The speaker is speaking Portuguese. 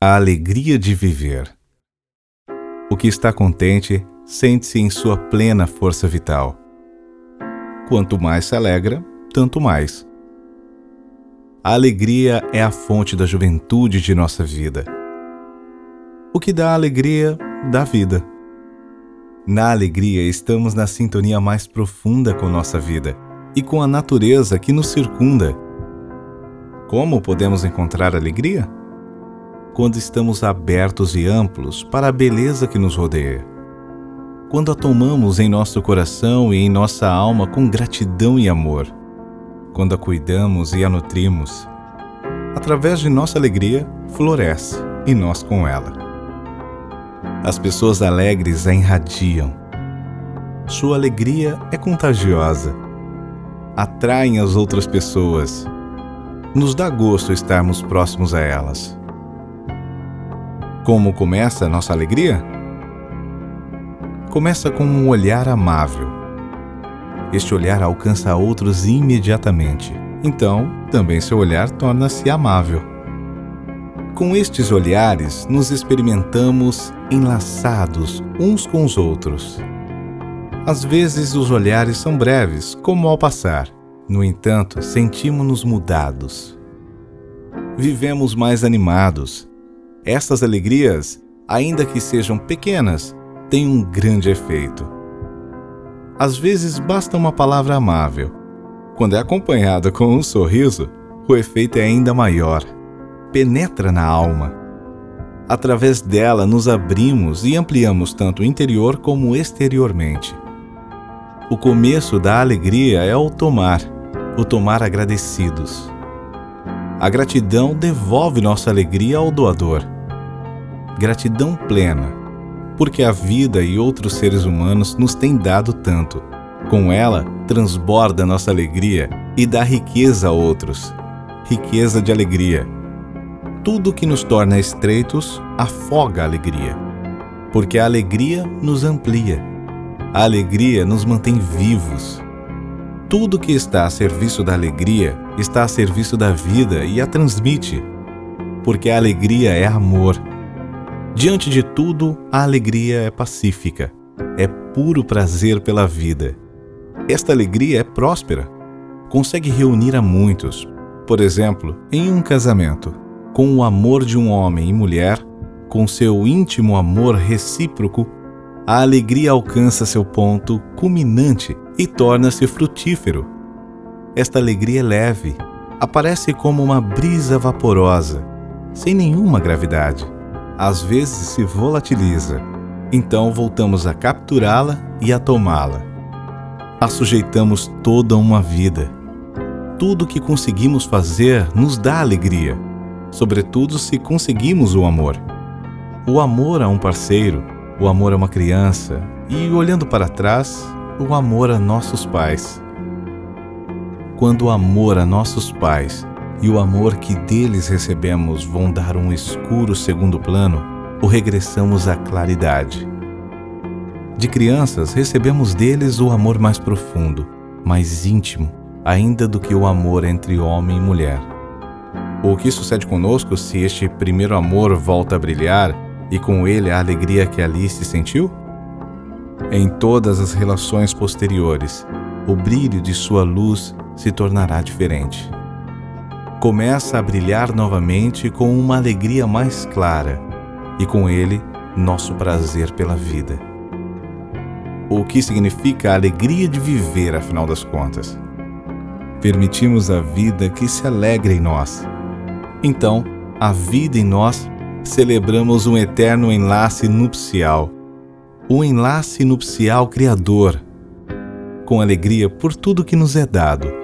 A alegria de viver. O que está contente sente-se em sua plena força vital. Quanto mais se alegra, tanto mais. A alegria é a fonte da juventude de nossa vida. O que dá alegria, dá vida. Na alegria estamos na sintonia mais profunda com nossa vida e com a natureza que nos circunda. Como podemos encontrar alegria? Quando estamos abertos e amplos para a beleza que nos rodeia. Quando a tomamos em nosso coração e em nossa alma com gratidão e amor. Quando a cuidamos e a nutrimos. Através de nossa alegria, floresce e nós com ela. As pessoas alegres a irradiam. Sua alegria é contagiosa. Atraem as outras pessoas. Nos dá gosto estarmos próximos a elas. Como começa a nossa alegria? Começa com um olhar amável. Este olhar alcança outros imediatamente. Então, também seu olhar torna-se amável. Com estes olhares, nos experimentamos enlaçados uns com os outros. Às vezes, os olhares são breves, como ao passar. No entanto, sentimos-nos mudados. Vivemos mais animados, essas alegrias, ainda que sejam pequenas, têm um grande efeito. Às vezes basta uma palavra amável. Quando é acompanhada com um sorriso, o efeito é ainda maior. Penetra na alma. Através dela nos abrimos e ampliamos tanto interior como exteriormente. O começo da alegria é o tomar, o tomar agradecidos. A gratidão devolve nossa alegria ao doador gratidão plena, porque a vida e outros seres humanos nos têm dado tanto. Com ela, transborda nossa alegria e dá riqueza a outros riqueza de alegria. Tudo que nos torna estreitos afoga a alegria, porque a alegria nos amplia. A alegria nos mantém vivos. Tudo que está a serviço da alegria está a serviço da vida e a transmite, porque a alegria é amor Diante de tudo, a alegria é pacífica, é puro prazer pela vida. Esta alegria é próspera, consegue reunir a muitos. Por exemplo, em um casamento, com o amor de um homem e mulher, com seu íntimo amor recíproco, a alegria alcança seu ponto culminante e torna-se frutífero. Esta alegria é leve, aparece como uma brisa vaporosa, sem nenhuma gravidade às vezes se volatiliza. Então voltamos a capturá-la e a tomá-la. A sujeitamos toda uma vida. Tudo que conseguimos fazer nos dá alegria, sobretudo se conseguimos o amor. O amor a um parceiro, o amor a uma criança e, olhando para trás, o amor a nossos pais. Quando o amor a nossos pais e o amor que deles recebemos vão dar um escuro segundo plano, ou regressamos à claridade. De crianças, recebemos deles o amor mais profundo, mais íntimo, ainda do que o amor entre homem e mulher. O que sucede conosco se este primeiro amor volta a brilhar e com ele a alegria que ali se sentiu? Em todas as relações posteriores, o brilho de sua luz se tornará diferente começa a brilhar novamente com uma alegria mais clara e com ele nosso prazer pela vida. O que significa a alegria de viver, afinal das contas? Permitimos a vida que se alegre em nós. Então, a vida em nós, celebramos um eterno enlace nupcial, um enlace nupcial criador, com alegria por tudo que nos é dado